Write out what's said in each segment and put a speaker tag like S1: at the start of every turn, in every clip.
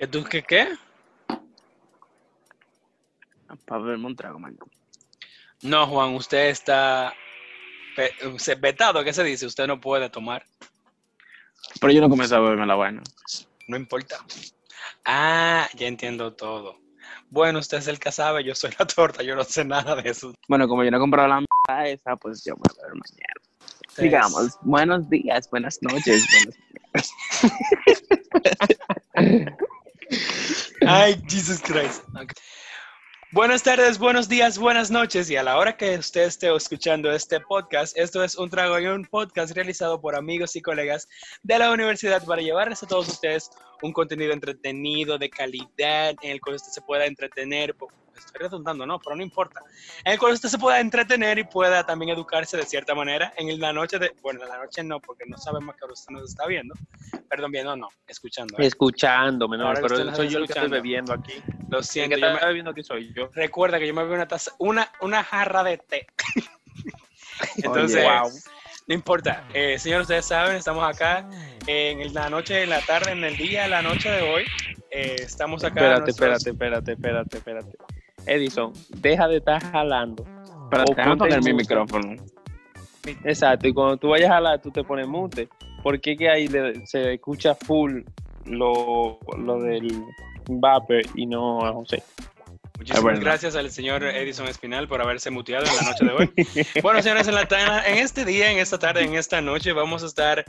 S1: ¿Que tú qué qué?
S2: Para verme un trago.
S1: No, Juan, usted está vetado, ¿qué se dice? Usted no puede tomar.
S2: Pero yo no comencé a beberme la vaina.
S1: No importa. Ah, ya entiendo todo. Bueno, usted es el que sabe, yo soy la torta, yo no sé nada de eso.
S2: Bueno, como yo no he comprado la mierda esa, pues yo me voy a beber mañana. Digamos, buenos días, buenas noches, buenos
S1: Ay, Jesus Christ. Buenas tardes, buenos días, buenas noches y a la hora que usted esté escuchando este podcast, esto es un trago y un podcast realizado por amigos y colegas de la universidad para llevarles a todos ustedes un contenido entretenido, de calidad, en el cual usted se pueda entretener. Estoy redundando, ¿no? Pero no importa. En el cual usted se pueda entretener y pueda también educarse de cierta manera en la noche de... Bueno, en la noche no, porque no sabemos que ahora usted nos está viendo. Perdón, viendo no, escuchando. ¿eh?
S3: Escuchándome, ¿no?
S1: Ahora que
S3: Pero soy yo el que estoy bebiendo aquí.
S1: Lo siento,
S3: que
S1: yo me-
S3: bebiendo aquí soy yo.
S1: Recuerda que yo me bebí una taza, una, una jarra de té. Entonces.
S3: Wow.
S1: no importa. Eh, señores, ustedes saben, estamos acá en la noche, en la tarde, en el día, en la noche de hoy. Eh, estamos acá.
S3: Espérate,
S1: nuestros-
S3: espérate, espérate, espérate, espérate. Edison, deja de estar jalando.
S2: Para
S3: O
S2: déjame poner
S3: el
S2: mi micrófono.
S3: Exacto, y cuando tú vayas a jalar, tú te pones mute. Porque que ahí le- se escucha full lo, lo del vapor y no a José.
S1: Muchísimas gracias al señor Edison Espinal por haberse muteado en la noche de hoy. Bueno, señores, en, la en este día, en esta tarde, en esta noche, vamos a estar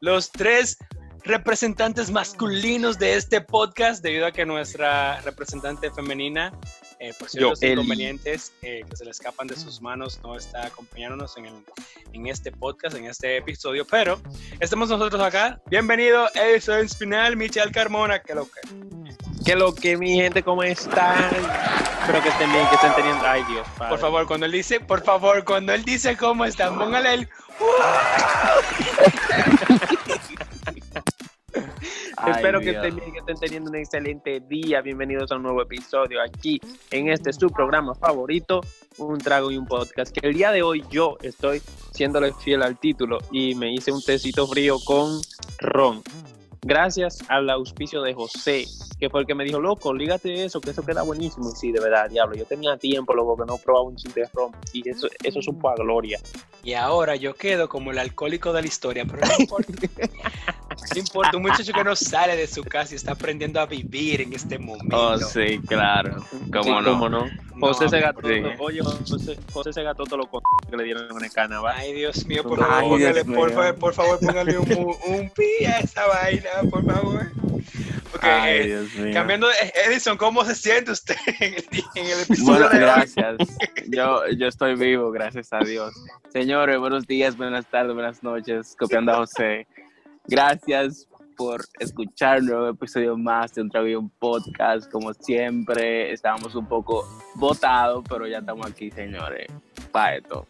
S1: los tres representantes masculinos de este podcast, debido a que nuestra representante femenina, eh, por ciertos
S3: Eli.
S1: inconvenientes eh, que se le escapan de sus manos, no está acompañándonos en, el- en este podcast, en este episodio, pero estamos nosotros acá. Bienvenido, Edison Espinal, Michelle Carmona, que lo que.
S3: Que lo que mi gente, ¿cómo están? Espero que estén bien, que estén teniendo. Ay, Dios.
S1: Por
S3: padre.
S1: favor, cuando él dice, por favor, cuando él dice cómo están, póngale el.
S2: Ay,
S3: Espero que estén bien, que estén teniendo un excelente día. Bienvenidos a un nuevo episodio aquí en este su programa favorito, Un Trago y un Podcast. Que el día de hoy yo estoy siéndole fiel al título y me hice un tecito frío con ron. Gracias al auspicio de José, que fue el que me dijo, loco, lígate eso, que eso queda buenísimo. Y sí, de verdad, diablo, yo tenía tiempo, loco, que no probaba un chiste de ron. Y eso, eso supo a gloria.
S1: Y ahora yo quedo como el alcohólico de la historia, pero no importa. No importa, un muchacho que no sale de su casa y está aprendiendo a vivir en este momento.
S2: Oh, sí, claro. ¿Cómo
S3: Sí,
S2: no?
S3: ¿Cómo no? José
S1: No,
S3: se gastó,
S2: sí.
S3: oye, José, José se gastó todos los con que le dieron en el carnaval.
S1: Ay, Dios mío, por
S2: Ay,
S1: favor, póngale,
S2: Dios
S1: por,
S2: mío.
S1: favor, por favor, póngale un, un pi a esa vaina, por favor. Ok,
S2: Ay,
S1: eh,
S2: Dios mío.
S1: cambiando de Edison, ¿cómo se siente usted en el, en el episodio
S2: Bueno,
S1: de hoy?
S2: gracias. Yo, yo estoy vivo, gracias a Dios. Señores, buenos días, buenas tardes, buenas noches. Copiando a José. Gracias por escuchar un nuevo episodio más de Un Trago y un Podcast. Como siempre, estábamos un poco botados, pero ya estamos aquí, señores. Para esto.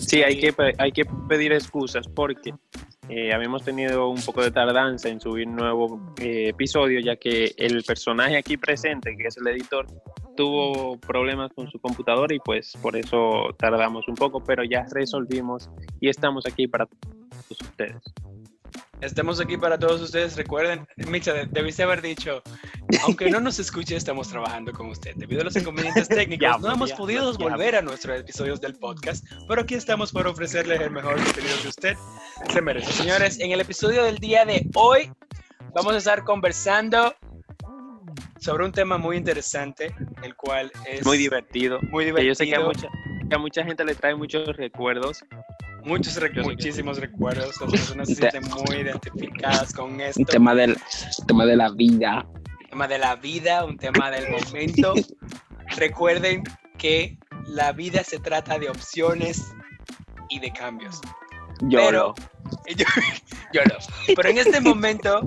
S3: Sí, hay que, hay que pedir excusas porque eh, habíamos tenido un poco de tardanza en subir nuevo eh, episodio, ya que el personaje aquí presente, que es el editor, tuvo problemas con su computadora y pues por eso tardamos un poco, pero ya resolvimos y estamos aquí para todos ustedes.
S1: Estamos aquí para todos ustedes. Recuerden, Micha, de- debiste haber dicho, aunque no nos escuche, estamos trabajando con usted. Debido a los inconvenientes técnicos,
S3: Diablo,
S1: no hemos
S3: diablo,
S1: podido volver a nuestros episodios del podcast, pero aquí estamos para ofrecerles el mejor contenido que usted se merece. Señores, en el episodio del día de hoy vamos a estar conversando sobre un tema muy interesante, el cual es
S3: Muy divertido.
S1: muy
S3: Que yo sé que a
S1: divertido.
S3: mucha, que a mucha gente le trae muchos recuerdos.
S1: Muchos, rec-
S3: que
S1: muchísimos recuerdos. Las personas se
S2: Te-
S1: sienten muy identificadas con esto.
S2: Un tema del, tema de la vida.
S1: un tema de la vida, un tema del momento. Recuerden que la vida se trata de opciones y de cambios.
S2: Yo
S1: Yo, yo no. Pero en este momento,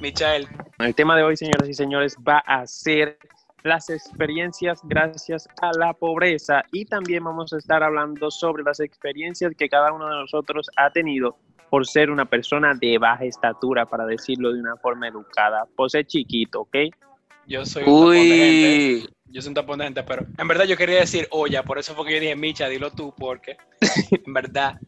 S1: Michael,
S3: El tema de hoy, señoras y señores, va a ser las experiencias gracias a la pobreza y también vamos a estar hablando sobre las experiencias que cada uno de nosotros ha tenido por ser una persona de baja estatura, para decirlo de una forma educada, por ser chiquito, ¿ok?
S1: yo soy un tapón de gente.
S2: Uy.
S1: Yo soy un tapón de gente, pero en verdad yo quería decir olla, por eso fue que yo dije, Micha, dilo tú, porque en verdad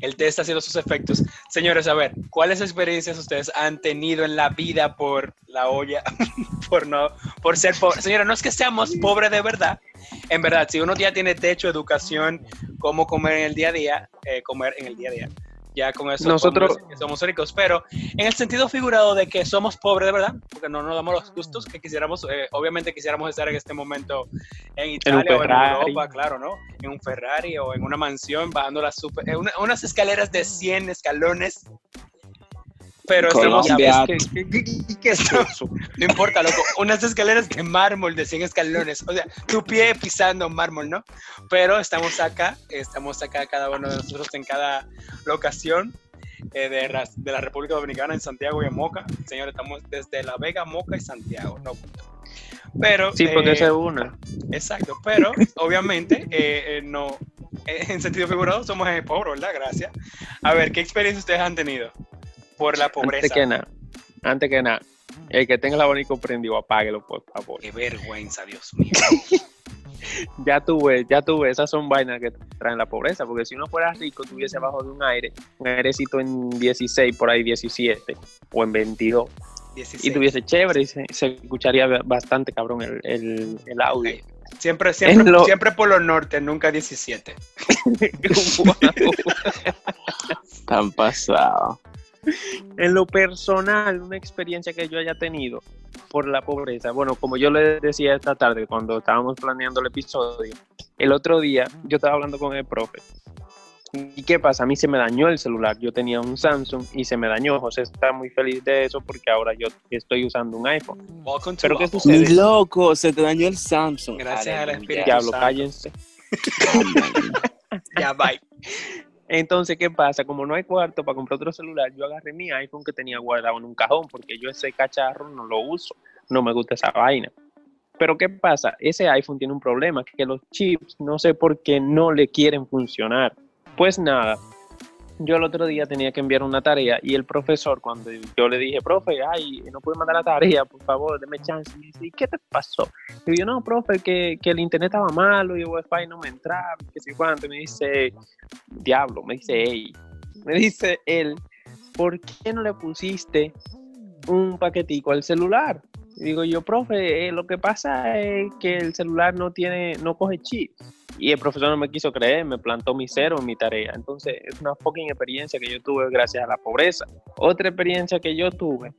S1: El té está haciendo sus efectos. Señores, a ver, ¿cuáles experiencias ustedes han tenido en la vida por la olla? por no, por ser pobre. Señora, no es que seamos pobres de verdad. En verdad, si uno ya tiene techo, educación, cómo comer en el día a día, eh, comer en el día a día, ya con eso
S3: Nosotros-
S1: que somos ricos, pero en el sentido figurado de que somos pobres de verdad, porque no nos damos los gustos que quisiéramos, eh, obviamente quisiéramos estar en este momento en Italia o en. Europa, claro, ¿no? En un Ferrari o en una mansión, bajando las super, en una- unas escaleras de 100 escalones. Pero estamos,
S2: Colombia.
S3: ¿Qué, qué- qué- qué- qué es eso?
S1: no importa, loco, unas escaleras de mármol de 100 escalones, o sea, tu pie pisando mármol, ¿no? Pero estamos acá, estamos acá cada uno de nosotros en cada locación eh, de, la- de la República Dominicana, en Santiago y en Moca. Señores, estamos desde La Vega, Moca y Santiago, no. Pero,
S3: Sí, porque
S1: eh,
S3: esa es una.
S1: exacto, pero obviamente eh, eh, no, eh, en sentido figurado somos pobres, ¿verdad? Gracias. A ver, ¿qué experiencia ustedes han tenido por la
S3: Antes
S1: pobreza?
S3: que nada, antes que nada, el que tenga el abanico prendido, apáguelo, por favor.
S1: Qué vergüenza, Dios mío.
S3: Ya tuve, ya tuve, esas son vainas que traen la pobreza, porque si uno fuera rico, tuviese abajo de un aire, un airecito en 16, por ahí 17, o en 22,
S1: 16.
S3: y tuviese chévere, y se, se escucharía bastante cabrón el, el, el audio.
S1: Siempre, siempre,
S3: lo-
S1: siempre por lo norte, nunca 17.
S3: Wow.
S2: Tan pasado.
S3: en lo personal, una experiencia que yo haya tenido por la pobreza, bueno, como yo le decía esta tarde cuando estábamos planeando el episodio, el otro día yo estaba hablando con el profe. ¿Y qué pasa? A mí se me dañó el celular. Yo tenía un Samsung y se me dañó. José está muy feliz de eso porque ahora yo estoy usando un iPhone. Pero ¿qué sucede?
S2: Loco, se te dañó el Samsung.
S1: Gracias al
S2: Aleluya.
S1: Espíritu.
S3: Diablo,
S1: Santo.
S3: cállense.
S1: Ya, bye.
S3: Entonces, ¿qué pasa? Como no hay cuarto para comprar otro celular, yo agarré mi iPhone que tenía guardado en un cajón porque yo ese cacharro no lo uso. No me gusta esa vaina. Pero ¿qué pasa? Ese iPhone tiene un problema, que los chips no sé por qué no le quieren funcionar. Pues nada, yo el otro día tenía que enviar una tarea y el profesor, cuando yo le dije, profe, ay, no puedo mandar la tarea, por favor, deme chance. Y dice, "¿Y ¿qué te pasó? Y yo, no, profe, que, que el internet estaba malo y el wifi no me entraba, que sé cuánto. Y me dice, diablo, me dice, hey, me dice él, ¿por qué no le pusiste un paquetico al celular? Y digo yo, profe, eh, lo que pasa es que el celular no tiene, no coge chip. Y el profesor no me quiso creer, me plantó mi cero en mi tarea. Entonces, es una fucking experiencia que yo tuve gracias a la pobreza. Otra experiencia que yo tuve,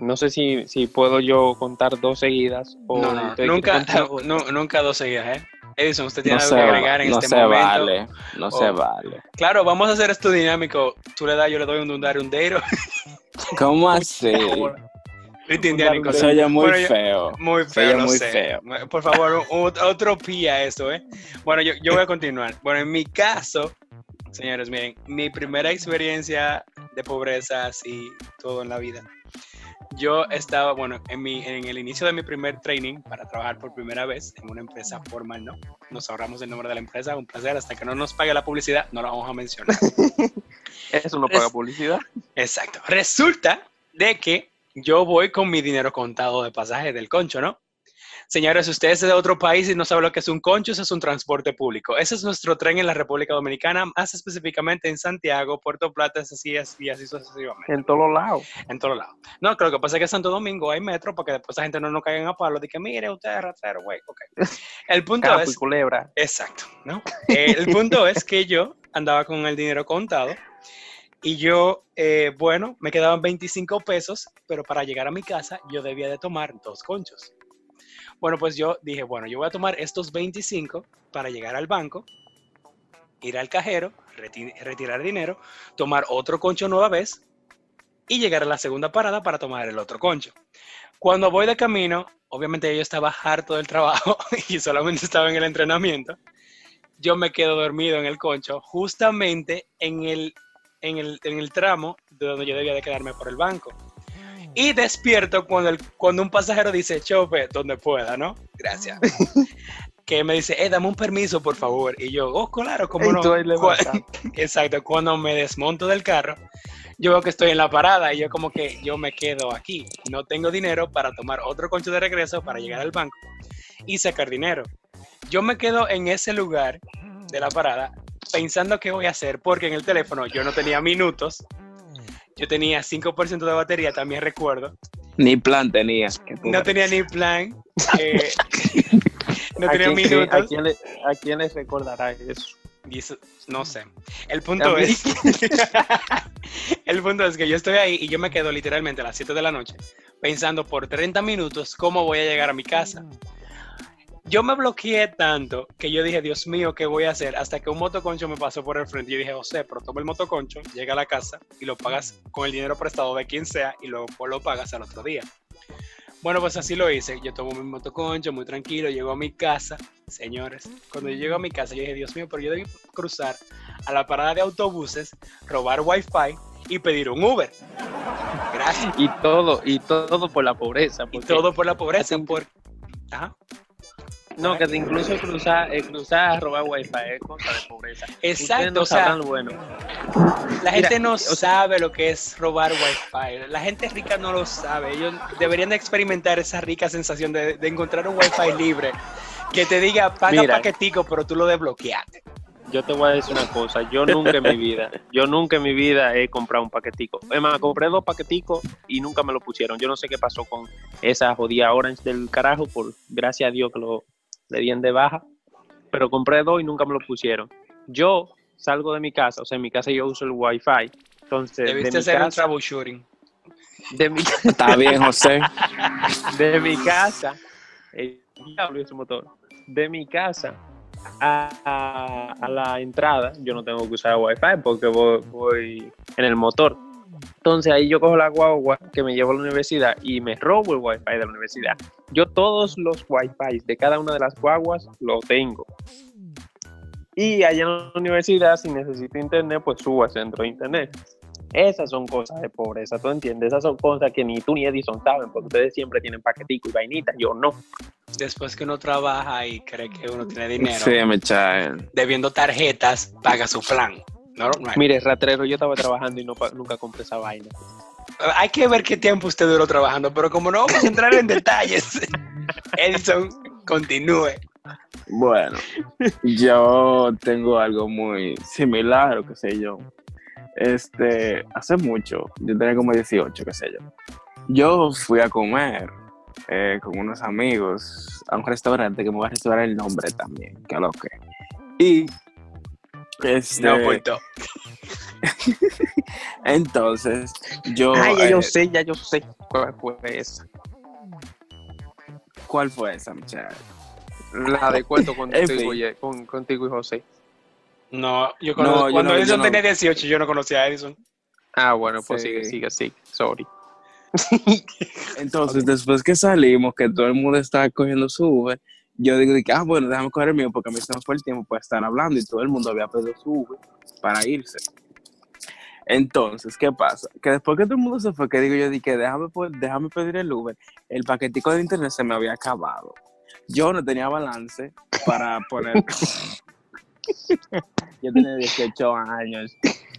S3: no sé si, si puedo yo contar dos seguidas o
S1: No, no, nunca, no, nunca dos seguidas, ¿eh? Edison, usted tiene
S2: No
S1: algo
S2: se,
S1: que
S2: va-
S1: agregar en
S2: no
S1: este
S2: se
S1: momento.
S2: vale, no se
S1: Oh.
S2: vale.
S1: Claro, vamos a hacer esto dinámico. Tú le das, yo le doy un dundar un deiro.
S2: ¿Cómo así?
S1: Indiánico.
S2: Se oye muy
S1: Bueno, yo-
S2: feo.
S1: Muy
S2: Se
S1: feo,
S2: muy
S1: sé.
S2: feo.
S1: Por favor, otro pía eso, ¿eh? Bueno, yo, yo voy a continuar. Bueno, en mi caso, señores, miren, mi primera experiencia de pobreza, así, todo en la vida. Yo estaba, bueno, en, mi, en el inicio de mi primer training para trabajar por primera vez en una empresa formal, ¿no? Nos ahorramos el nombre de la empresa, un placer, hasta que no nos pague la publicidad, no la vamos a mencionar.
S3: Eso no paga publicidad.
S1: Exacto. Resulta de que yo voy con mi dinero contado de pasaje del concho, ¿no? Señores, si ustedes es de otro país y no saben lo que es un concho, eso es un transporte público. Ese es nuestro tren en la República Dominicana, más específicamente en Santiago, Puerto Plata, así, así, así sucesivamente,
S3: En todos lados.
S1: en todos lados. No, creo que pasa es que en Santo Domingo hay metro para que después la gente no nos caiga a palo de que, mire, usted es ratero, güey, ok. El punto
S3: Capo
S1: es...
S3: y culebra.
S1: Exacto, ¿no? El punto es que yo andaba con el dinero contado y yo, eh, bueno, me quedaban 25 pesos, pero para llegar a mi casa yo debía de tomar dos conchos. Bueno, pues yo dije, bueno, yo voy a tomar estos 25 para llegar al banco, ir al cajero, reti- retirar dinero, tomar otro concho nueva vez y llegar a la segunda parada para tomar el otro concho. Cuando voy de camino, obviamente yo estaba harto del trabajo y solamente estaba en el entrenamiento. Yo me quedo dormido en el concho, justamente en el, en el, en el tramo de donde yo debía de quedarme por el banco. Y despierto cuando, el, cuando un pasajero dice, chope, donde pueda, ¿no? Gracias. que me dice, eh, dame un permiso, por favor. Y yo, oh, claro, ¿cómo no? Exacto, cuando me desmonto del carro, yo veo que estoy en la parada y yo como que yo me quedo aquí. No tengo dinero para tomar otro concho de regreso para llegar al banco y sacar dinero. Yo me quedo en ese lugar de la parada pensando qué voy a hacer, porque en el teléfono yo no tenía minutos, yo tenía 5% de batería, también recuerdo.
S2: Ni plan tenía.
S1: No tenía ni plan. eh, no
S3: ¿A
S1: tenía minutos.
S3: ¿A quién, le, ¿A quién les recordará eso?
S1: No sé. El punto es. el punto es que yo estoy ahí y yo me quedo literalmente a las 7 de la noche pensando por 30 minutos cómo voy a llegar a mi casa. Yo me bloqueé tanto que yo dije, Dios mío, ¿qué voy a hacer? Hasta que un motoconcho me pasó por el frente. Yo dije, José, pero toma el motoconcho, llega a la casa y lo pagas con el dinero prestado de quien sea y luego lo pagas al otro día. Bueno, pues así lo hice. Yo tomo mi motoconcho muy tranquilo, llego a mi casa. Señores, cuando yo llego a mi casa, yo dije, Dios mío, pero yo debí cruzar a la parada de autobuses, robar wifi y pedir un Uber. Gracias.
S3: Y todo, y todo por la pobreza.
S1: Y todo por la pobreza. Por... Ajá.
S3: No, que incluso cruzar, eh, cruzar a robar wifi es cosa de pobreza.
S1: Exacto,
S3: no
S1: o sea,
S3: bueno.
S1: la gente
S3: mira,
S1: no
S3: o sea-
S1: sabe lo que es robar wifi. La gente rica no lo sabe. Ellos deberían de experimentar esa rica sensación de, de encontrar un wifi libre que te diga, paga
S3: Mira.
S1: paquetico, pero tú lo desbloqueaste.
S3: Yo te voy a decir una cosa, yo nunca en mi vida, yo nunca en mi vida he comprado un paquetico. Es más, compré dos paqueticos y nunca me lo pusieron. Yo no sé qué pasó con esa jodida Orange del carajo, por gracias a Dios que lo le dieron de baja. Pero compré dos y nunca me lo pusieron. Yo salgo de mi casa, o sea, en mi casa yo uso el Wi-Fi. Entonces, de
S1: Debiste
S3: mi,
S1: hacer un
S3: casa,
S1: troubleshooting.
S3: de, mi,
S2: Está bien, José.
S3: de mi casa, el diablo ese motor, de mi casa a, a- a la entrada, yo no tengo que usar wifi porque voy, voy en el motor. Entonces ahí yo cojo la guagua que me llevo a la universidad y me robo el wifi de la universidad. Yo todos los wifi de cada una de las guaguas lo tengo. Y allá en la universidad, si necesito internet, pues subo al centro de internet. Esas son cosas de pobreza, ¿tú entiendes? Esas son cosas que ni tú ni Edison saben, porque ustedes siempre tienen paquetico y vainitas, yo no.
S1: Después que uno trabaja y cree que uno tiene dinero,
S2: Sí, me chaen.
S1: debiendo tarjetas, paga su plan. No, no hay-
S3: Mire, ratrero, yo estaba trabajando y no, nunca compré esa vaina.
S1: Hay que ver qué tiempo usted duró trabajando, pero como no vamos a entrar en detalles, Edison, continúe.
S2: Bueno, yo tengo algo muy similar, o qué sé yo. Este, hace mucho, yo tenía como 18, qué sé yo. Yo fui a comer eh, con unos amigos a un restaurante que me voy a restaurar el nombre también, que lo que. Y este,
S1: No, pues todo.
S2: entonces yo
S3: Ay, ya yo
S2: eh,
S3: sé, ya yo sé cuál fue esa.
S2: ¿cuál fue esa muchacha?
S3: La de cuento
S2: En
S3: contigo, y, con, contigo y José.
S1: No, yo
S2: No,
S1: conozco-
S2: yo
S1: cuando
S2: no- yo
S1: Edison
S2: no.
S1: tenía 18, yo no conocía a Edison.
S3: Ah, bueno, pues
S2: Sí.
S3: sigue, sigue, sigue. Sorry.
S2: Entonces, después que salimos, que todo el mundo estaba cogiendo su Uber, yo digo, de que, ah, bueno, déjame coger el mío porque a mí se me fue el tiempo para estar hablando y todo el mundo había pedido su Uber para irse. Entonces, ¿qué pasa? Que después que todo el mundo se fue, que digo yo, dije, déjame, déjame pedir el Uber, el paquetico de internet se me había acabado. Yo no tenía balance para poner... yo tenía 18 años.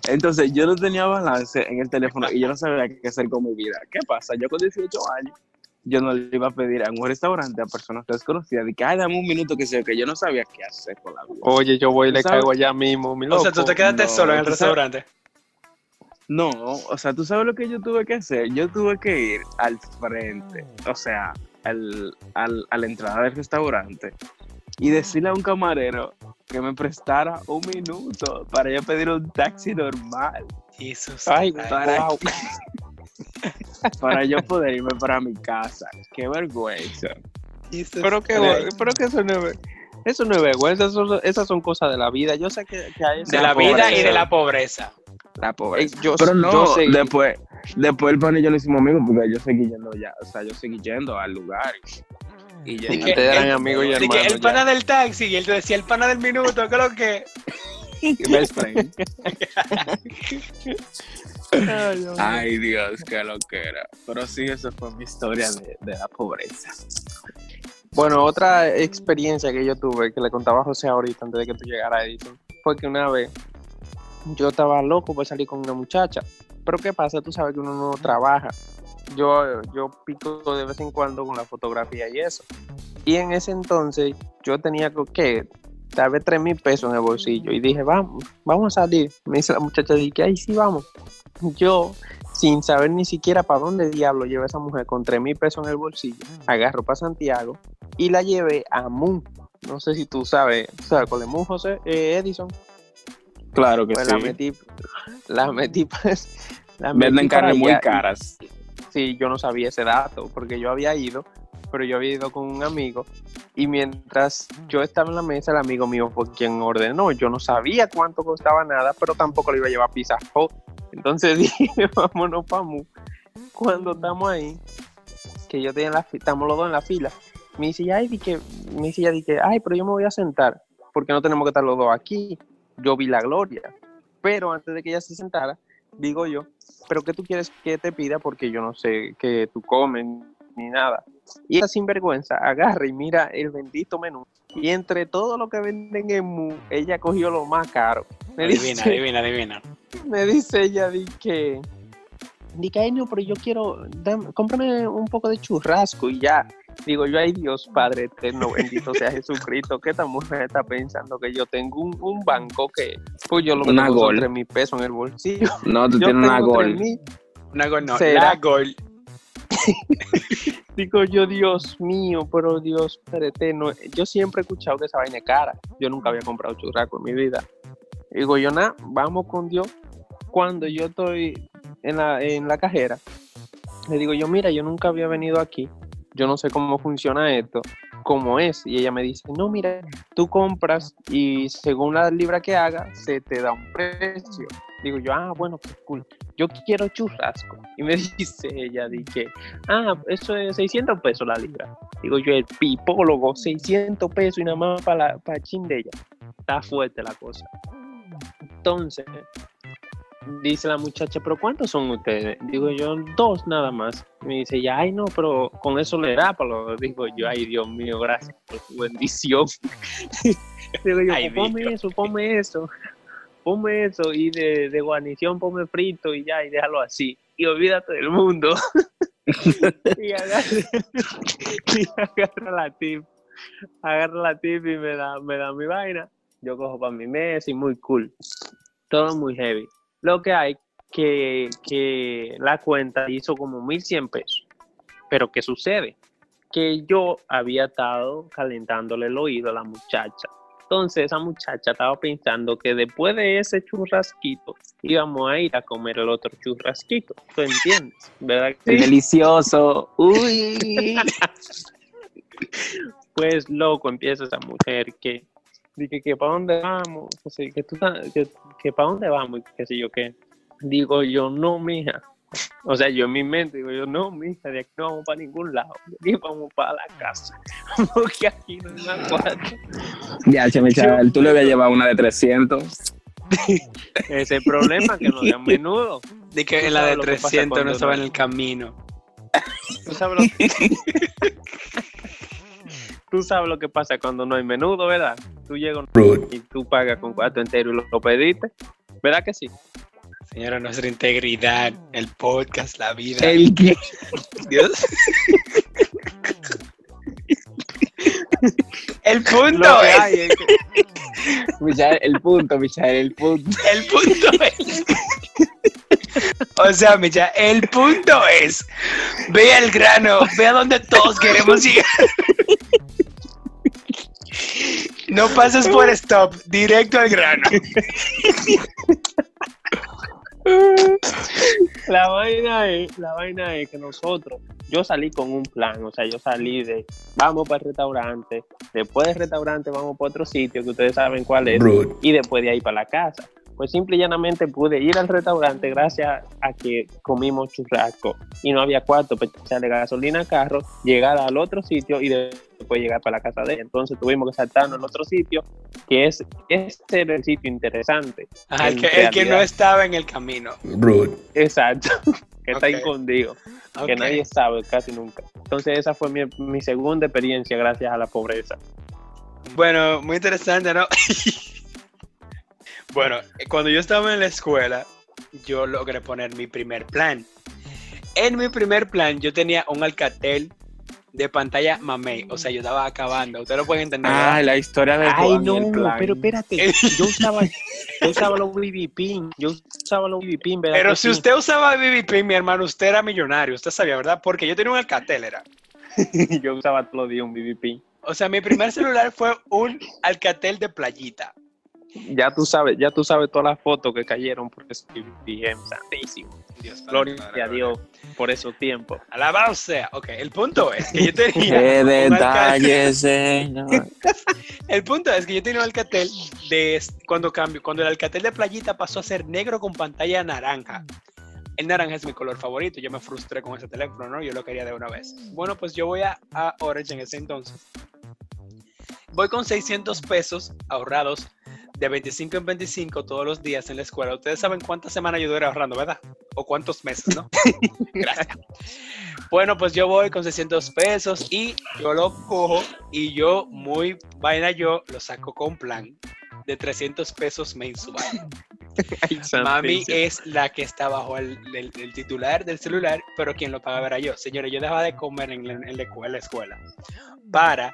S2: Entonces, yo no tenía balance en el teléfono y yo no sabía qué hacer con mi vida. ¿Qué pasa? Yo con 18 años, yo no le iba a pedir a un restaurante a personas desconocidas de que, ay, dame un minuto que sé que yo no sabía qué hacer con la vida.
S3: Oye, yo voy y le caigo allá mismo, mi
S1: O
S3: loco.
S1: sea, tú te quedaste
S2: no,
S1: solo en el
S2: sabes-
S1: restaurante.
S2: No, o sea, tú sabes lo que yo tuve que hacer. Yo tuve que ir al frente, o sea, al, al- a la entrada del restaurante y decirle a un camarero que me prestara un minuto para yo pedir un taxi normal,
S1: Jesús.
S3: Ay,
S2: para,
S3: wow.
S2: para yo poder irme para mi casa. Qué vergüenza.
S3: Pero que, pero que eso no es, eso no es vergüenza, eso esas son cosas de la vida. Yo sé que, que hay
S1: de la vida y de la pobreza.
S2: La pobreza.
S3: Eh, yo-
S2: Pero no,
S3: yo
S2: después, después el pan y yo nos hicimos amigos porque yo seguí yendo ya, o sea, yo seguí yendo al lugar. Y, y
S1: Y
S2: yendo-
S1: que
S3: Ustedes eran
S1: el-
S3: amigos y
S1: que el
S3: ya.
S1: pana del taxi y él te decía el pana del minuto, ¿qué es lo que?
S2: Best friend.
S3: Ay, Dios
S2: qué lo que era. Pero sí, esa fue mi historia de, de la pobreza.
S3: Bueno, otra experiencia que yo tuve, que le contaba a José ahorita antes de que tú llegaras, Edison, fue que una vez yo estaba loco por salir con una muchacha. Pero ¿qué pasa? Tú sabes que uno no trabaja. Yo, yo pico de vez en cuando con la fotografía y eso. Y en ese entonces yo tenía, co- tres mil pesos en el bolsillo y dije, vamos, vamos a salir. Me dice la muchacha, dije, ahí sí, vamos. Yo, sin saber ni siquiera para dónde diablo lleva esa mujer con tres mil pesos en el bolsillo, agarro para Santiago y la llevé a Moon. No sé si tú sabes, ¿sabes cuál es Moon, José? Eh, Edison.
S2: Claro que
S3: Pues
S2: sí.
S3: la metí, la metí, pues, la metí
S2: Venden carne muy caras.
S3: Sí, yo no sabía ese dato porque yo había ido, pero yo había ido con un amigo y mientras yo estaba en la mesa, el amigo mío fue quien ordenó. Yo no sabía cuánto costaba nada, pero tampoco le iba a llevar pizza Hut. Entonces dije, vámonos para. Cuando estamos ahí, que yo tenía la estamos los dos en la fila, me dice, ay, que, me di que, ay, pero yo me voy a sentar, porque no tenemos que estar los dos aquí. Yo vi la gloria. Pero antes de que ella se sentara, digo yo, pero ¿qué tú quieres que te pida? Porque yo no sé qué tú comes ni nada. Y esa sinvergüenza agarra y mira el bendito menú. Y entre todo lo que venden en Mu, ella cogió lo más caro. Me
S1: Adivina,
S3: dice,
S1: adivina, adivina.
S3: me dice ella, di que, di que, ay no, pero yo quiero, dame- cómprame un poco de churrasco y ya. Digo yo, ay Dios Padre eterno, bendito sea Jesucristo, que esta mujer está pensando que yo tengo un, un banco que, pues yo lo que
S2: Una
S3: tengo
S2: Gol.
S3: tres mil pesos en el bolsillo.
S2: No, tú
S3: Yo
S2: tienes una gol.
S3: mil.
S1: Una gol, no,
S3: ¿Será?
S1: la gol.
S3: Digo yo, Dios mío, pero Dios Padre eterno. Yo siempre he escuchado que esa vaina es cara. Yo nunca había comprado churrasco en mi vida. Digo yo, nada, vamos con Dios. Cuando yo estoy en la, en la cajera, le digo yo, mira, yo nunca había venido aquí. Yo no sé cómo funciona esto, cómo es. Y ella me dice, no, mira, tú compras y según la libra que haga, se te da un precio. Digo yo, ah, bueno, qué cool. Yo quiero churrasco. Y me dice ella, dije, ah, eso es 600 pesos la libra. Digo yo, el pipólogo, 600 pesos y nada más para para chin de ella. Está fuerte la cosa. Entonces, dice la muchacha, pero ¿cuántos son ustedes? Digo yo, dos nada más. Me dice, ya, ay, no, pero con eso le da para lo. Digo yo, ay, Dios mío, gracias por tu bendición. Digo yo,
S1: Ay,
S3: pues ponme
S1: Dios.
S3: eso, ponme eso. Ponme eso y de, guarnición ponme frito y ya, y déjalo así. Y olvídate del mundo. y agarra, y agarra la tip. Agarra la tip y me da, me da mi vaina. Yo cojo para mi mesa y muy cool. Todo muy heavy. Lo que hay que, que la cuenta hizo como 1100 pesos. Pero ¿qué sucede? Que yo había estado calentándole el oído a la muchacha. Entonces esa muchacha estaba pensando que después de ese churrasquito íbamos a ir a comer el otro churrasquito. ¿Tú entiendes? ¿Verdad que sí?
S2: Delicioso. Uy.
S3: Pues loco empieza esa mujer que dije que para dónde vamos, que, que que, para dónde vamos, qué sé yo qué. Digo yo, no, mija. O sea, yo en mi mente digo yo, no, mija, de aquí no vamos para ningún lado, de aquí vamos para la casa, porque aquí no hay más cuarto.
S2: Ya, che, Michael, tú le habías llevado una de 300.
S3: Ese es el problema, que no dan menudo.
S1: De que en la de
S3: lo que pasa
S1: 300 no estaba en el camino.
S3: ¿Tú sabes, lo que... tú sabes lo que pasa cuando no hay menudo, ¿verdad? Tú llegas y tú pagas con cuarto entero y lo pediste, ¿verdad que sí?
S1: Señora, nuestra integridad, el podcast, la vida.
S2: El que.
S1: Dios. el punto es,
S3: hay es que
S2: Michael, el punto, Michael, el punto.
S1: el punto es. O sea, Micha, el punto es, ve al grano, ve a donde todos queremos llegar. No pases por stop, directo al grano.
S3: La vaina es, la vaina es que nosotros, yo salí con un plan, o sea, yo salí de vamos para el restaurante, después del restaurante vamos para otro sitio que ustedes saben cuál es, y después de ahí para la casa. Pues simple y llanamente pude ir al restaurante gracias a que comimos churrasco y no había cuarto para echarle gasolina al carro, llegar al otro sitio y después llegar para la casa de él. Entonces tuvimos que saltarnos al otro sitio, que es este era el sitio interesante.
S1: Ajá, el,
S3: En
S1: que, el que no estaba en el camino.
S3: Exacto, que está escondido, que nadie sabe casi nunca. Entonces esa fue mi, mi segunda experiencia gracias a la pobreza.
S1: Bueno, muy interesante, ¿no? bueno, cuando yo estaba en la escuela, yo logré poner mi primer plan. En mi primer plan, yo tenía un Alcatel de pantalla mamey. O sea, yo estaba acabando. Ustedes lo pueden entender.
S2: Ah,
S1: ¿verdad?
S2: la historia de
S3: Ay,
S2: Juan
S3: no,
S2: el plan.
S3: pero espérate. Yo usaba, yo usaba los BB Pin. Yo usaba los BB Pin, ¿verdad?
S1: Pero si
S3: sí?
S1: usted usaba BB mi hermano, usted era millonario. Usted sabía, ¿verdad? Porque yo tenía un Alcatel, era.
S3: yo usaba todos los días un BB Pin.
S1: O sea, mi primer celular fue un Alcatel de playita.
S3: Ya tú sabes, ya tú sabes todas las fotos que cayeron porque es BBM santísimo.
S1: Dios
S3: Gloria a Dios por esos tiempos.
S1: Alabado sea. Ok, el punto es que yo tenía.
S2: Qué detalle, señor.
S1: El punto es que yo tenía un Alcatel de cuando cambió, cuando el Alcatel de playita pasó a ser negro con pantalla naranja. El naranja es mi color favorito. Yo me frustré con ese teléfono, ¿no? Yo lo quería de una vez. Bueno, pues yo voy a, a Orange en ese entonces. Voy con 600 pesos ahorrados de 25 en 25 todos los días en la escuela. Ustedes saben cuántas semanas yo duré ahorrando, ¿verdad? O cuántos meses, ¿no? Gracias. Bueno, pues yo voy con 600 pesos y yo lo cojo y yo, muy vaina yo, lo saco con plan de 300 pesos mensual. Mami es la que está bajo el, el- el titular del celular, pero quien lo paga era yo. Señores, yo dejaba de comer en la, en la escuela para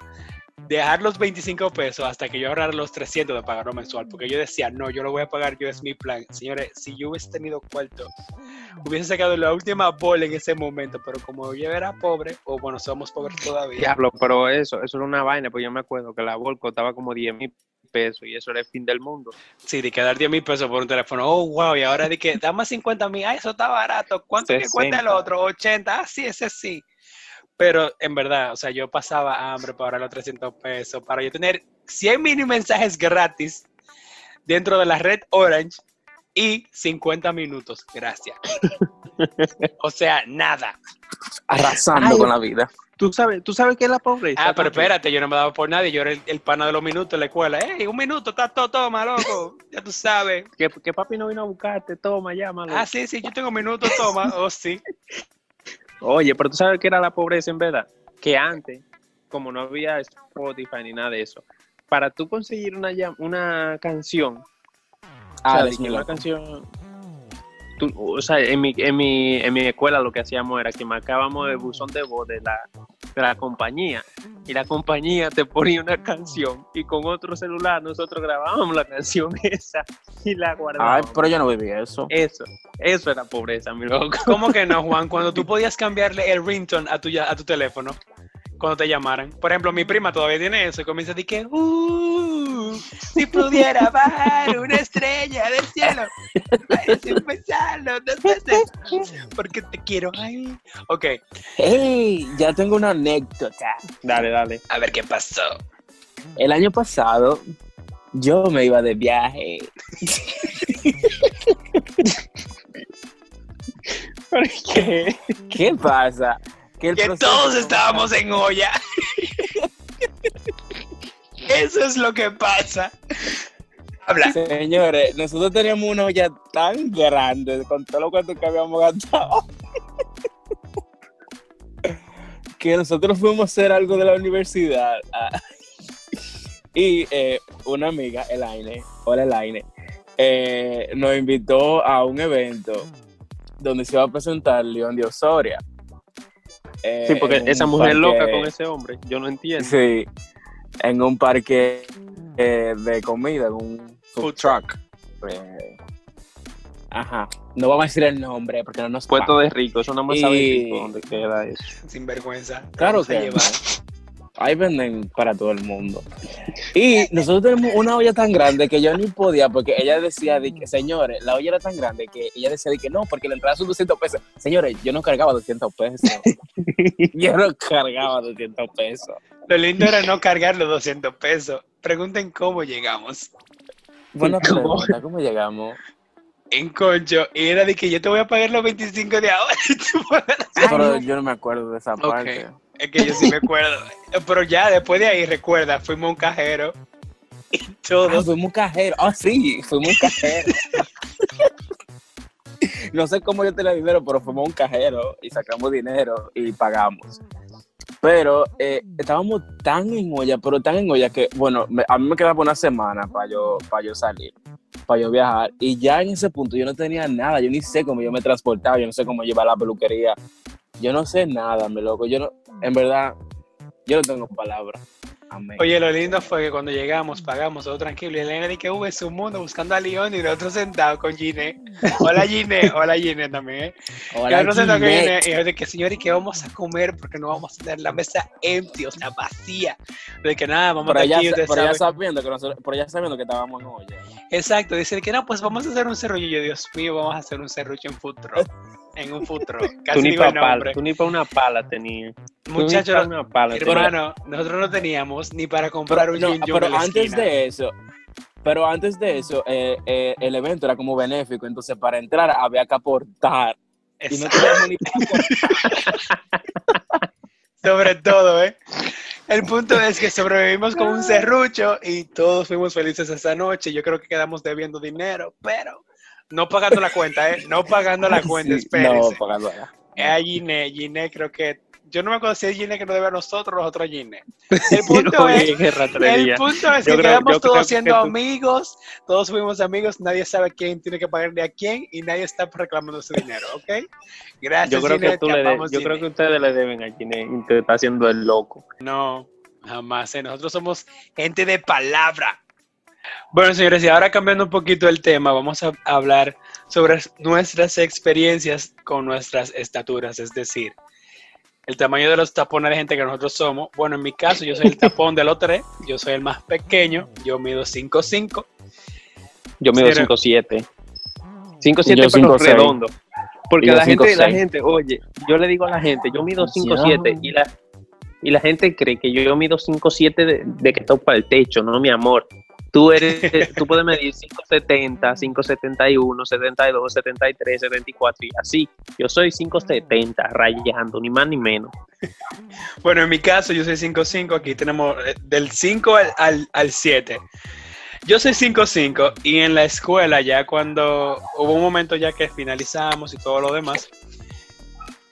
S1: dejar los 25 pesos hasta que yo ahorrara los 300 de pagarlo mensual, porque yo decía, no, yo lo voy a pagar, yo es mi plan. Señores, si yo hubiese tenido cuarto, hubiese sacado la última bola en ese momento, pero como yo era pobre, o bueno, somos pobres todavía,
S3: Diablo, pero eso, eso era una vaina, pues yo me acuerdo que la Vol costaba como 10 mil pesos y eso era el fin del mundo.
S1: sí, de que dar 10 mil pesos por un teléfono, oh, wow, y ahora de que dame 50 mil, ah, eso está barato, ¿cuánto que cuesta el
S3: 60.
S1: otro? 80, ah, sí, ese sí. Pero en verdad, o sea, yo pasaba hambre para ahorrar los 300 pesos, para yo tener 100 mini mensajes gratis dentro de la red Orange y 50 minutos, gracias. o sea, nada.
S2: Arrasando
S3: Ay,
S2: con la vida.
S3: ¿Tú sabes, ¿Tú sabes qué es la pobreza?
S1: Ah, pero espérate, yo no me daba por nadie, yo era el, el pana de los minutos en la escuela. ¡Ey, un minuto, está todo, toma, loco! Ya tú sabes.
S3: Que, que papi no vino a buscarte, toma, llámalo.
S1: Ah, sí, sí, yo tengo minutos, toma. Oh, sí.
S3: Oye, pero tú sabes qué era la pobreza en verdad. Que antes, como no había Spotify ni nada de eso, para tú conseguir una, una canción,
S2: Ah,
S3: o sea, que una canción, tú- o sea, en mi, en, mi, en mi escuela lo que hacíamos era que marcábamos el buzón de voz de la, de la compañía y la compañía te ponía una canción y con otro celular nosotros grabábamos la canción esa y la
S2: Ay,
S3: guardábamos.
S2: pero yo no viví eso.
S3: Eso, eso era pobreza, mi loco.
S1: ¿Cómo que no, Juan? Cuando tú podías cambiarle el ringtone a tu, ya- a tu teléfono, cuando te llamaran. Por ejemplo, mi prima todavía tiene eso y comienza a decir que, uh, si pudiera bajar una estrella del cielo, sin pensarlo dos veces, porque te quiero. Ay. Ok,
S2: ¡Ey! Ya tengo una anécdota.
S3: Dale, dale.
S1: a ver qué pasó.
S2: El año pasado, yo me iba de viaje.
S3: ¿Por qué?
S2: ¿Qué pasa? Que, el
S1: Que
S2: proceso-
S1: todos estábamos en olla. Eso es lo que pasa. Habla.
S2: Señores, nosotros teníamos una olla tan grande con todo lo cuanto que habíamos gastado. que nosotros fuimos a hacer algo de la universidad. ah, y eh, una amiga, Elaine, hola Elaine, eh, nos invitó a un evento donde se iba a presentar León de Osoria. Eh,
S3: Sí, porque esa mujer loca con ese hombre, yo no entiendo.
S2: Sí, en un parque eh, de comida, en un food truck. Eh, ajá, no vamos a decir el nombre porque no nos
S3: Puesto
S2: pagan.
S3: de rico, eso no me
S2: Y-
S3: sabe rico dónde queda eso.
S1: Sin vergüenza.
S2: Claro que
S1: llevar.
S2: Ahí venden para todo el mundo. Y nosotros tenemos una olla tan grande que yo ni podía, porque ella decía, de que, señores, la olla era tan grande que ella decía de que no, porque la entrada son 200 pesos. Señores, yo no cargaba 200 pesos. Yo no cargaba 200 pesos.
S1: Lo lindo era no cargar los 200 pesos. Pregunten cómo llegamos.
S2: Buena
S3: ¿Cómo?
S2: pregunta, ¿cómo llegamos?
S1: En concho. Y era de que yo te voy a pagar los 25 de ahora.
S2: Pero yo no me acuerdo de esa
S1: Ok.
S2: parte.
S1: Es que yo sí me acuerdo. Pero ya después de ahí, recuerda, fuimos un cajero. Y
S2: Ah,
S1: todos.
S2: fuimos un cajero. Ah, sí, fuimos un cajero. no sé cómo yo tenía dinero, pero fuimos un cajero y sacamos dinero y pagamos. Pero eh, estábamos tan en olla, pero tan en olla que, bueno, me- a mí me quedaba una semana para yo, para yo salir, para yo viajar. Y ya en ese punto yo no tenía nada, yo ni sé cómo yo me transportaba, yo no sé cómo llevar la peluquería. Yo no sé nada, mi loco. Yo no, en verdad, Yo no tengo palabras. Amén.
S1: Oye, lo lindo fue que cuando llegamos, pagamos todo tranquilo. Y Elena dice que hubo su mundo buscando a León y nosotros sentados con Gine. Hola Gine, hola Gine también, ¿eh?
S2: Hola,
S1: Y nosotros. Gine, y yo de que señor, ¿y qué vamos a comer? Porque no vamos a tener la mesa empty, o sea, vacía. De que nada, vamos
S2: Pero
S1: a
S2: ella,
S1: aquí,
S2: ella
S1: sabe.
S2: sabiendo que nosotros, pero ella sabiendo que estábamos en olla.
S1: Exacto, dice que no, pues vamos a hacer un. Y yo, Dios mío, vamos a hacer un serrucho en food truck. En un food truck.
S3: Tú
S1: Casi
S3: ni para pala, tú ni para una pala tenías.
S1: Muchachos,
S3: una pala.
S2: Pero-
S1: hermano, nosotros no teníamos ni para comprar
S2: Pero,
S1: un
S2: no,
S1: yun yun
S2: pero
S1: en la
S2: antes
S1: esquina.
S2: de eso, pero antes de eso, eh, eh, el evento era como benéfico, entonces para entrar había que aportar. Y no teníamos ni para aportar.
S1: Sobre todo, ¿eh? El punto es que sobrevivimos con un serrucho y todos fuimos felices esa noche. Yo creo que quedamos debiendo dinero, pero no pagando la cuenta, ¿eh? No pagando la cuenta,
S2: Sí,
S1: espérense.
S2: No, pagando.
S1: Es a Gine, Gine creo que... Yo no me acuerdo si es Gine que nos debe a nosotros o nosotros a Gine. El punto es... El punto es que quedamos
S3: creo
S1: todos
S3: que
S1: siendo
S3: tú-
S1: amigos, todos fuimos amigos, nadie sabe quién tiene que pagarle a quién y nadie está reclamando su dinero, ¿ok? Gracias,
S3: Yo creo que
S1: Ginette,
S3: tú le
S1: amamos,
S3: yo creo que ustedes le deben a te está haciendo el loco.
S1: No, jamás. ¿eh? Nosotros somos gente de palabra. Bueno, señores, y ahora cambiando un poquito el tema, vamos a hablar sobre nuestras experiencias con nuestras estaturas, es decir, el tamaño de los tapones de gente que nosotros somos. Bueno, en mi caso, yo soy el tapón de los tres, yo soy el más pequeño, yo mido 5'5".
S3: Yo mido
S1: Sí,
S3: 5'7". 5'7
S2: Yo
S3: pero
S2: 5'6".
S3: redondo. Porque la gente, la
S2: 5'6".
S3: gente, oye, yo le digo a la gente, yo mido 5'7 y la, y la gente cree que yo mido 5'7 de, de que topa el techo, no, mi amor. Tú eres, tú puedes medir 5'70, 5'71, 72, 73, 74 y así. Yo soy 5'70 rayando, ni más ni menos.
S1: Bueno, en mi caso, yo soy 5'5", aquí tenemos eh, del 5 al, al, al 7. Yo soy 5'5", y en la escuela ya cuando hubo un momento ya que finalizamos y todo lo demás,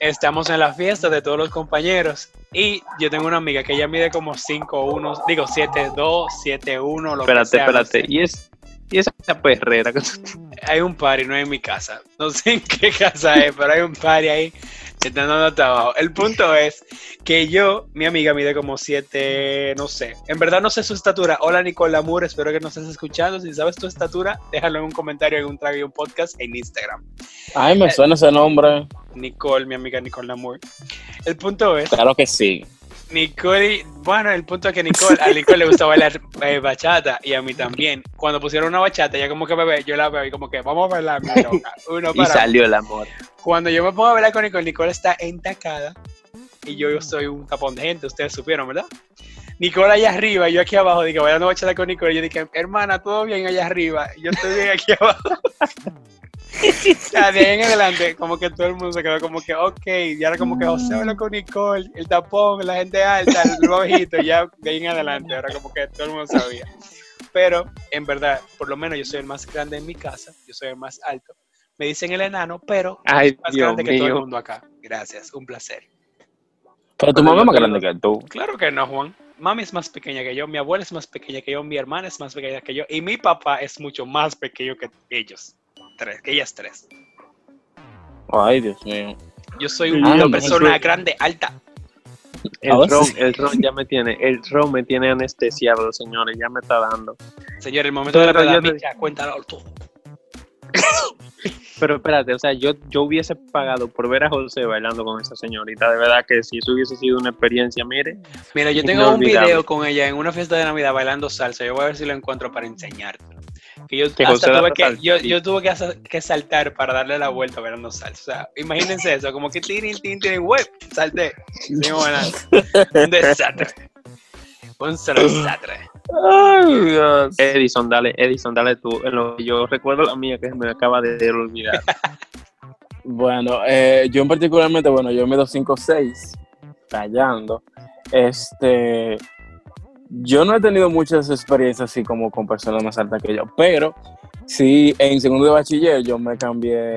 S1: estamos en la fiesta de todos los compañeros y yo tengo una amiga que ella mide como 5'1", digo 7'2", 7'1", lo que
S3: Espérate,
S1: sea, no
S3: espérate.
S1: sé.
S3: Y es y esa perrera.
S1: Hay un party, no es en mi casa. No sé en qué casa es, pero hay un party ahí. Hasta abajo. El punto es que yo, mi amiga mide como siete, no sé. En verdad no sé su estatura. Hola Nicole Lamour, espero que nos estés escuchando. Si sabes tu estatura, déjalo en un comentario en un trago y un podcast en Instagram.
S2: Ay, me suena ese nombre.
S1: Nicole, mi amiga Nicole Lamour. El punto es,
S2: Claro que sí.
S1: Nicole, bueno, el punto es que Nicole, a Nicole le gusta bailar eh, bachata y a mí también. Cuando pusieron una bachata, ella como que bebé, yo la veo y como que vamos a bailar, mi loca. Uno
S3: Y
S1: para
S3: salió el amor.
S1: Cuando yo me pongo a bailar con Nicole, Nicole está entacada y yo, yo soy un tapón de gente, ustedes supieron, ¿verdad? Nicole allá arriba, yo aquí abajo, digo, bailando bachata con Nicole, y yo dije, hermana, todo bien allá arriba, y yo estoy bien aquí abajo. O sea, de ahí en adelante, como que todo el mundo se quedó como que, ok, y ahora como que José habló con Nicole, el tapón, la gente alta, el bajito, ya de ahí en adelante, ahora como que todo el mundo sabía. Pero, en verdad, por lo menos yo soy el más grande en mi casa, yo soy el más alto. Me dicen el enano, pero
S3: Ay,
S1: más
S3: Dios
S1: grande que todo el mundo acá. Gracias, un placer.
S2: Pero tu mamá es más grande que tú.
S1: Claro que no, Juan. Mami es más pequeña que yo, mi abuela es más pequeña que yo, mi hermana es más pequeña que yo y mi papá es mucho más pequeño que ellos. Tres, que ellas tres.
S2: Ay, Dios mío.
S1: Yo soy
S3: Ah,
S1: una persona
S3: no.
S1: grande, alta.
S3: El
S2: Ahora
S3: ron, el ron ya me tiene, el ron me tiene anestesiado, señores, ya me está dando.
S1: Señor, el momento
S3: Pero
S1: de la
S3: te-
S1: micha, cuéntalo tú.
S3: Pero espérate, o sea, yo, yo hubiese pagado por ver a José bailando con esa señorita, de verdad que si eso hubiese sido una experiencia, mire,
S1: Mira, yo tengo un video con ella en una fiesta de Navidad bailando salsa. Yo voy a ver si lo encuentro para enseñarte. Que yo,
S3: Que
S1: hasta
S3: José
S1: tuve que,
S3: salsa,
S1: yo,
S3: sí.
S1: yo tuve que, hacer- que saltar para darle la vuelta bailando salsa. O sea, imagínense eso, como que tin, tin, tin, web, salté. Un desastre. Un desastre.
S2: Ay, Dios.
S3: Edison, dale, Edison, dale tú, en lo que yo recuerdo la mía que me acaba de olvidar.
S2: Bueno, eh, yo en particularmente, bueno, yo mido 5'6", tallando. Este, yo no he tenido muchas experiencias así como con personas más altas que yo, pero sí, en segundo de bachiller yo me cambié,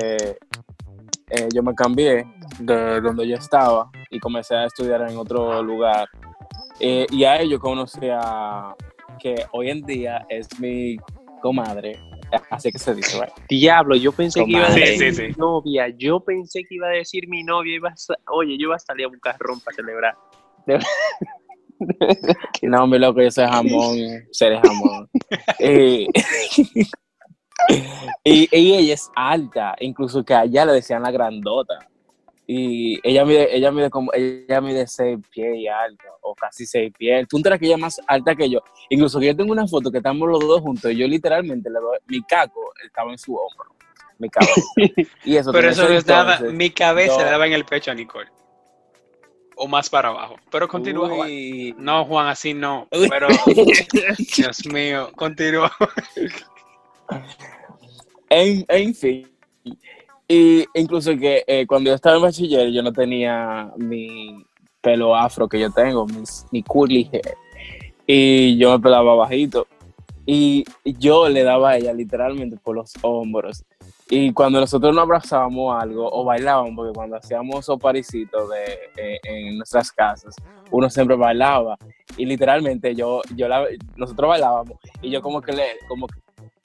S2: eh, yo me cambié de donde yo estaba y comencé a estudiar en otro lugar. Eh, y a ello conocí a, que hoy en día es mi comadre, así que se dice, right?
S3: Diablo, yo pensé que iba a decir
S1: sí, sí.
S3: mi novia, yo pensé que iba a decir mi novia, iba a oye, yo iba a salir a buscar ron para celebrar.
S2: No, mi loco, yo soy jamón, seré jamón. Eh, y, y ella es alta, incluso que a ella le decían la grandota. Y ella mide, ella mide como, ella mide seis pies y alto, o casi seis pies. El punto era que ella es más alta que yo. Incluso que yo tengo una foto que estamos los dos juntos, y yo literalmente le doy, mi caco estaba en su hombro. Mi cabeza. Y eso
S1: Pero eso les daba, mi cabeza
S2: yo-
S1: le daba en el pecho a Nicole. O más para abajo. Pero continúa, Juan. No, Juan, así no. Pero, Dios mío, continúa.
S2: En, en fin. Y incluso que eh, cuando yo estaba en bachiller, yo no tenía mi pelo afro que yo tengo, mi, mi curly hair. Y yo me pelaba bajito. Y yo le daba a ella literalmente por los hombros. Y cuando nosotros nos abrazábamos algo o bailábamos, porque cuando hacíamos esos parisitos de, eh, en nuestras casas, uno siempre bailaba. Y literalmente yo, yo nosotros bailábamos y yo como que le, como que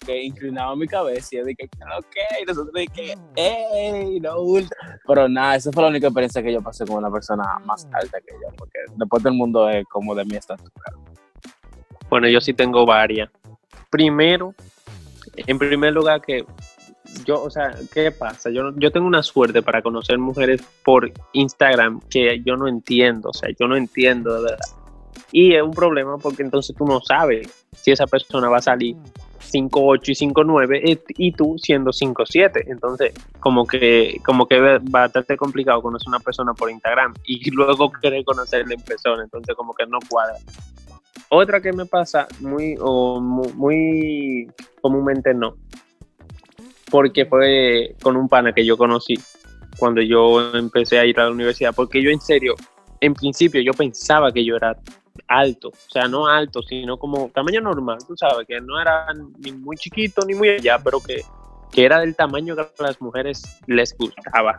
S2: inclinaba mi cabeza y yo dije, ok, y nosotros dije, hey, no, ultra". Pero nada, esa fue la única experiencia que yo pasé con una persona más alta que yo, porque después del mundo es como de mi estatura.
S3: Bueno, yo sí tengo varias. Primero, en primer lugar que yo, o sea, ¿qué pasa? Yo, yo tengo una suerte para conocer mujeres por Instagram que yo no entiendo, o sea, yo no entiendo de verdad. Y es un problema porque entonces tú no sabes si esa persona va a salir 5'8 y 5'9 eh, y tú siendo 5'7. Entonces, como que, como que bastante complicado conocer una persona por Instagram y luego querer conocerla en persona. Entonces, como que no cuadra. Otra que me pasa muy, o mu- muy, comúnmente no, porque fue con un pana que yo conocí cuando yo empecé a ir a la universidad, porque yo en serio, en principio yo pensaba que yo era alto, o sea, no alto, sino como tamaño normal, tú sabes, que no era ni muy chiquito ni muy allá, pero que, que era del tamaño que a las mujeres les gustaba.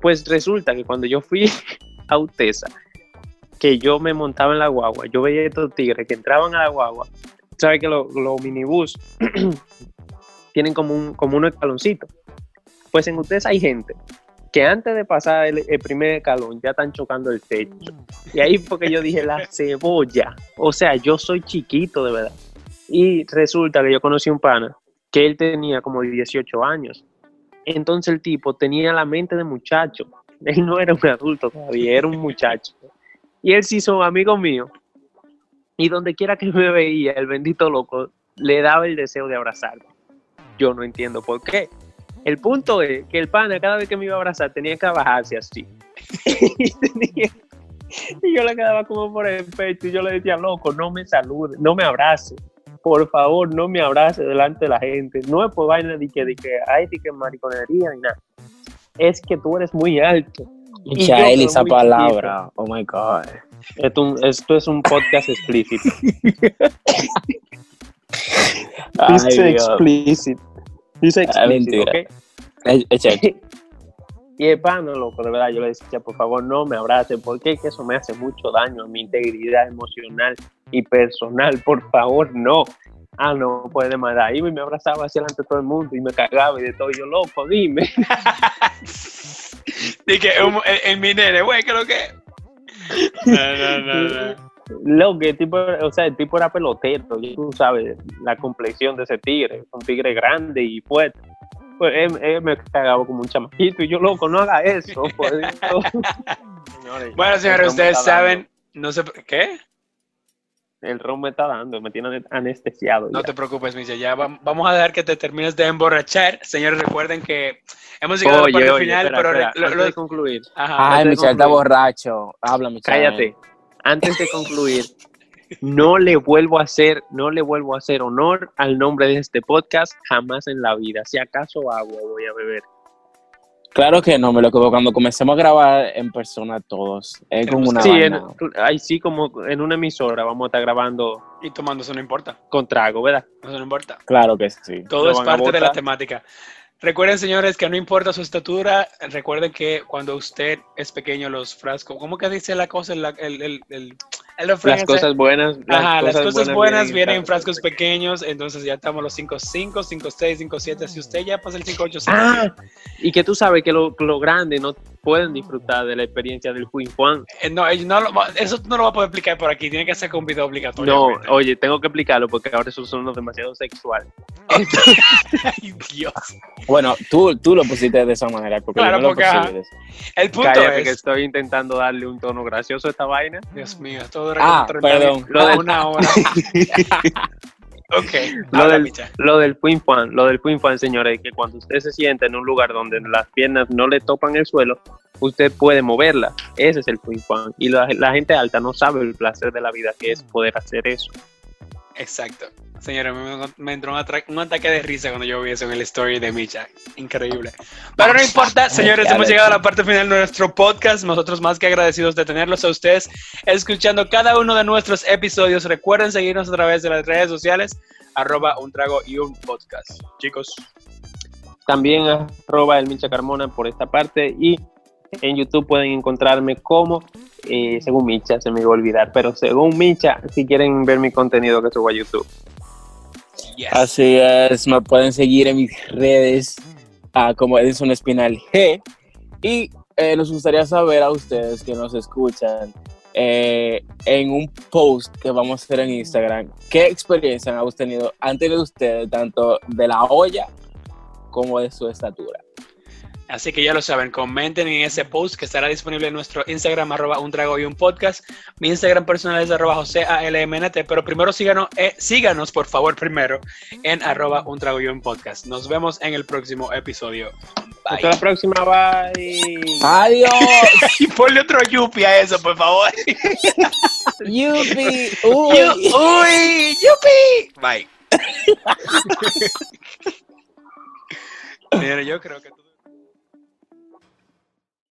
S3: Pues resulta que cuando yo fui a Utesa, que yo me montaba en la guagua, yo veía estos tigres que entraban a la guagua, sabes que los minibús tienen como un como un escaloncito. Pues en ustedes hay gente que antes de pasar el, el primer escalón ya están chocando el techo. Y ahí fue que yo dije la cebolla. O sea, yo soy chiquito de verdad. Y resulta que yo conocí un pana que él tenía como 18 años. Entonces el tipo tenía la mente de muchacho. Él no era un adulto todavía, era un muchacho. Y él se hizo amigo mío. Y donde quiera que me veía, el bendito loco le daba el deseo de abrazarme. Yo no entiendo por qué. El punto es que el pana cada vez que me iba a abrazar tenía que bajarse así. y, tenía- y yo le quedaba como por el pecho y yo le decía, loco, no me salude, no me abrace. Por favor, no me abrace delante de la gente. No es por vaina de que, de que ay, de que mariconería ni nada. Es que tú eres muy alto. Y
S2: esa palabra, oh my god.
S3: Esto, un- esto es un podcast explícito.
S2: Ay,
S3: explícito. Dice
S2: Ah,
S3: explícito. ¿ok? Y el pana, loco, de verdad, yo le decía, por favor, no me abrace, porque es que eso me hace mucho daño a mi integridad emocional y personal. Por favor, no. Ah, no, puede más. Ahí y me abrazaba hacia delante de todo el mundo y me cagaba y de todo. Y yo, loco, dime.
S1: Dije, el, el mi nene, güey, ¿qué es lo que? No, no, no, no.
S3: Loco, el tipo, o sea, el tipo era pelotero. Y tú sabes la complexión de ese tigre. Un tigre grande y fuerte. Pues él, él me cagaba como un chamaquito. Y yo, loco, no haga eso. Dios. Señores,
S1: Bueno, señores, ustedes
S3: dando.
S1: saben, no sé, ¿qué?
S3: El ron me está dando, me tiene anestesiado.
S1: No
S3: ya.
S1: te preocupes, Michelle, ya vam- vamos a dejar que te termines de emborrachar. Señores, recuerden que hemos llegado
S3: oye,
S1: final,
S3: espera,
S1: pero
S3: espera,
S1: lo-
S3: antes
S1: lo-
S3: de concluir,
S1: ajá.
S2: Ay, Michelle está borracho. Habla, Michelle.
S3: cállate. Antes de concluir, no le vuelvo a hacer, no le vuelvo a hacer honor al nombre de este podcast jamás en la vida. Si acaso agua voy a beber.
S2: Claro que no, me lo que cuando comencemos a grabar en persona todos. Es como una
S3: sí, en, ahí sí como en una emisora vamos a estar grabando
S1: Y tomando eso no importa,
S3: con trago, ¿verdad?
S1: eso no importa.
S2: Claro que sí.
S1: Todo
S3: Lo
S1: es parte de la temática. Recuerden, señores, que no importa su estatura, recuerden que cuando usted es pequeño, los frascos, ¿cómo que dice la cosa? El, el, el, el, el refrán
S3: Las cosas buenas.
S1: Ajá, las cosas buenas vienen en
S3: frascos
S1: frascos pequeños, entonces ya estamos los 5.5, 5.6, 5.7. Si usted ya pasa el 5.8,
S3: Ah, y que tú sabes que lo, lo grande no pueden disfrutar de la experiencia del Queen Juan.
S1: Eh, no, no lo- eso no lo va a poder explicar por aquí. Tiene que ser con un video obligatorio.
S3: No, oye, tengo que explicarlo porque ahora eso son demasiado sexual.
S1: Ay, Dios.
S2: Bueno, tú, tú lo pusiste de esa manera, porque
S1: Claro,
S2: yo no
S1: porque,
S2: lo de.
S1: El punto
S3: Cállate que
S1: es.
S3: estoy intentando darle un tono gracioso a esta vaina.
S1: Dios mío, esto dura
S2: Ah,
S1: como 30
S2: perdón.
S3: Lo del-
S1: una hora.
S3: Lo del, lo del Queen Fan, lo del Queen Fan, señores, es que cuando usted se sienta en un lugar donde las piernas no le topan el suelo, usted puede moverla. Ese es el Queen Fan. Y la, la gente alta no sabe el placer de la vida que es poder hacer eso.
S1: Exacto. Señora, me, entró un, ataque de risa cuando yo vi eso en el story de Micha. Increíble. Pero no importa, señores, hemos llegado a la parte final de nuestro podcast. Nosotros más que agradecidos de tenerlos a ustedes escuchando cada uno de nuestros episodios. Recuerden seguirnos a través de las redes sociales, arroba un trago y un podcast. Chicos,
S3: También arroba el Micha Carmona por esta parte y en YouTube pueden encontrarme como, eh, según Micha, se me iba a olvidar, pero según Micha, si quieren ver mi contenido que subo a YouTube.
S2: Así es, me pueden seguir en mis redes ah, como Edison Espinal G. Y eh, nos gustaría saber a ustedes que nos escuchan eh, en un post que vamos a hacer en Instagram, ¿qué experiencia han tenido, han tenido ustedes tanto de la olla como de su estatura?
S1: Así que ya lo saben, comenten en ese post que estará disponible en nuestro Instagram, arroba un trago y un podcast. Mi Instagram personal es arroba josealmnt, pero primero síganos, eh, síganos, por favor, primero en arroba un trago y un podcast. Nos vemos en el próximo episodio.
S3: Hasta
S1: Bye.
S3: la próxima, bye.
S2: ¡Adiós!
S1: Y ponle otro yupi a eso, por favor.
S2: ¡Yupi!
S1: Yu-
S2: ¡Uy!
S1: ¡Uy! ¡Yupi! Bye. Mira, yo creo que tú...